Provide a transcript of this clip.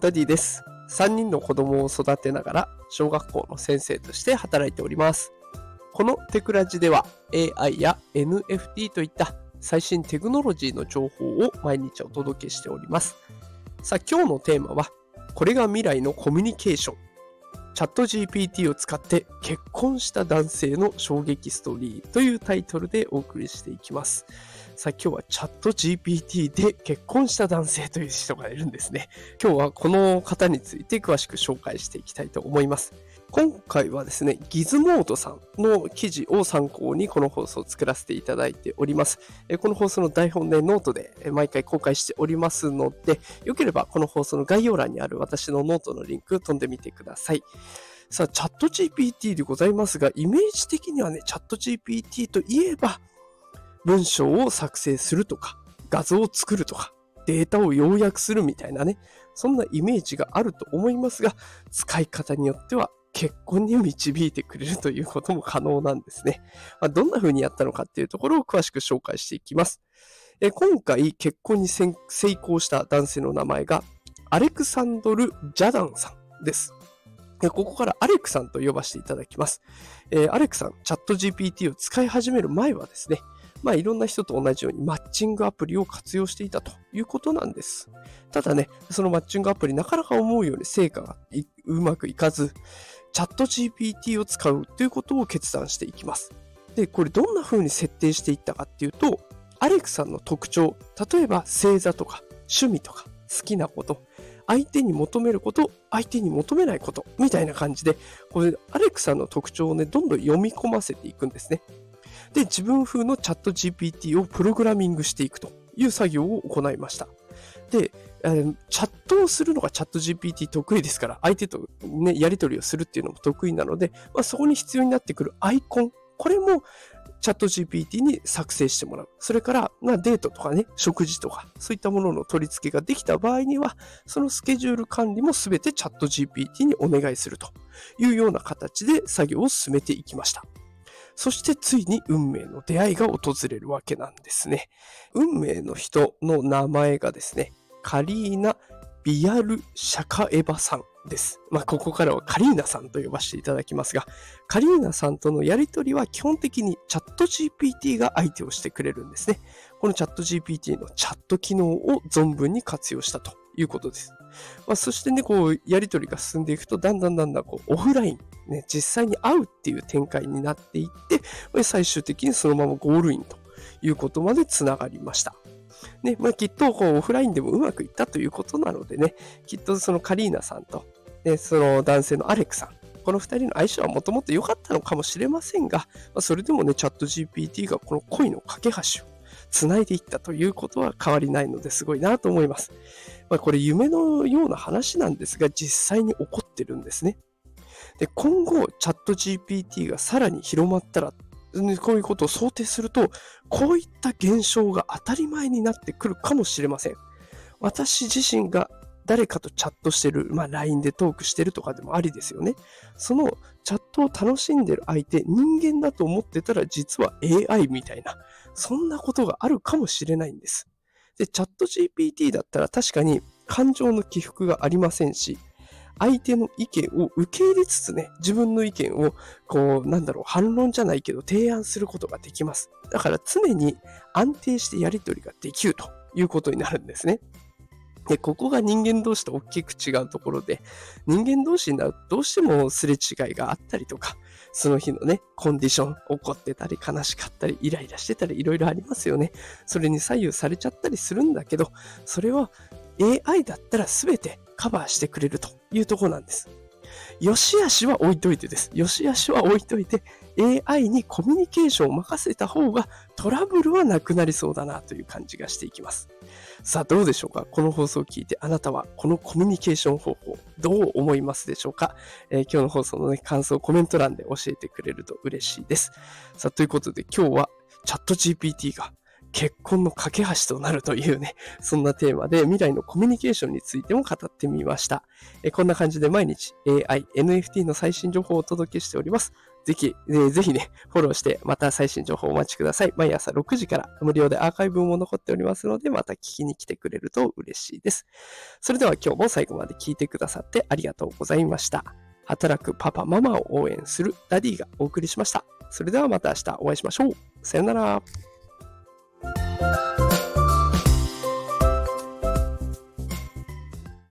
ダディです。3人の子供を育てながら小学校の先生として働いております。このテクラジでは AI や NFT といった最新テクノロジーの情報を毎日お届けしております。さあ今日のテーマはこれが未来のコミュニケーション。チャット GPT を使って結婚した男性の衝撃ストーリーというタイトルでお送りしていきます。さあ今日はチャット GPT で結婚した男性という人がいるんですね。今日はこの方について詳しく紹介していきたいと思います。今回はですね、 Gizmodo さんの記事を参考にこの放送を作らせていただいております。この放送の台本でノートで毎回公開しておりますので、よければこの放送の概要欄にある私のノートのリンク飛んでみてください。さあ、チャット GPT でございますが、イメージ的にはね、チャット GPT といえば、文章を作成するとか、画像を作るとか、データを要約するみたいなね、そんなイメージがあると思いますが、使い方によっては結婚に導いてくれるということも可能なんですね。まあ、どんな風にやったのかっていうところを詳しく紹介していきます。え今回結婚に成功した男性の名前がアレクサンドル・ジャダンさんです。ここからアレクさんと呼ばせていただきます。えアレクさん、チャット GPT を使い始める前はですね、まあいろんな人と同じようにマッチングアプリを活用していたということなんです。ただね、そのマッチングアプリなかなか思うように成果がうまくいかず、チャット GPT を使うということを決断していきます。で、これどんな風に設定していったかっていうと、アレクさんの特徴、例えば星座とか趣味とか好きなこと、相手に求めること、相手に求めないこと、みたいな感じで、これ、アレクさんの特徴をね、どんどん読み込ませていくんですね。で、自分風のチャット GPT をプログラミングしていくという作業を行いました。で、チャットをするのがチャット GPT 得意ですから、相手とね、やり取りをするっていうのも得意なので、まあ、そこに必要になってくるアイコン、これもチャット GPT に作成してもらう。それから、まあ、デートとかね、食事とか、そういったものの取り付けができた場合には、そのスケジュール管理もすべてチャット GPT にお願いするというような形で作業を進めていきました。そしてついに運命の出会いが訪れるわけなんですね。運命の人の名前がですね、カリーナ・ビアル・シャカエバさんです。まあ、ここからはカリーナさんと呼ばせていただきますが、カリーナさんとのやりとりは基本的にチャット GPT が相手をしてくれるんですね。このチャット GPT のチャット機能を存分に活用したということです。まあ、そしてね、こう、やりとりが進んでいくと、だんだんだんだんこう、オフライン、ね、実際に会うっていう展開になっていって、最終的にそのままゴールインということまでつながりました。ね、まあ、きっとこうオフラインでもうまくいったということなのでね、きっとそのカリーナさんと、ね、その男性のアレクさん、この二人の相性はもともと良かったのかもしれませんが、まあ、それでもね、チャット GPT がこの恋の架け橋を繋いでいったということは変わりないのですごいなと思います。まあ、これ夢のような話なんですが、実際に起こってるんですね。で、今後、チャット GPT がさらに広まったら、こういうことを想定すると、こういった現象が当たり前になってくるかもしれません。私自身が誰かとチャットしてる、まあ LINE でトークしてるとかでもありですよね。そのチャットを楽しんでる相手、人間だと思ってたら実は AI みたいな、そんなことがあるかもしれないんです。で、チャット GPT だったら確かに感情の起伏がありませんし、相手の意見を受け入れつつね、自分の意見を、こう、なんだろう、反論じゃないけど提案することができます。だから常に安定してやり取りができるということになるんですね。で、ここが人間同士と大きく違うところで、人間同士になるとどうしてもすれ違いがあったりとか、その日のね、コンディション、怒ってたり、悲しかったり、イライラしてたり、いろいろありますよね。それに左右されちゃったりするんだけど、それは AI だったら全てカバーしてくれるというところなんです。よしあしは置いといてです。よしあしは置いといて、AI にコミュニケーションを任せた方がトラブルはなくなりそうだなという感じがしていきます。さあどうでしょうか？この放送を聞いてあなたはこのコミュニケーション方法どう思いますでしょうか、えー、今日の放送の、ね、感想コメント欄で教えてくれると嬉しいです。さあということで今日はチャット GPT が結婚の架け橋となるというね、そんなテーマで未来のコミュニケーションについても語ってみました。えこんな感じで毎日 AI、NFT の最新情報をお届けしております。ぜひ、えーぜひね、フォローして、また最新情報をお待ちください。毎朝6時から無料でアーカイブも残っておりますので、また聞きに来てくれると嬉しいです。それでは今日も最後まで聞いてくださってありがとうございました。働くパパ、ママを応援するダディがお送りしました。それではまた明日お会いしましょう。さよなら。Bye.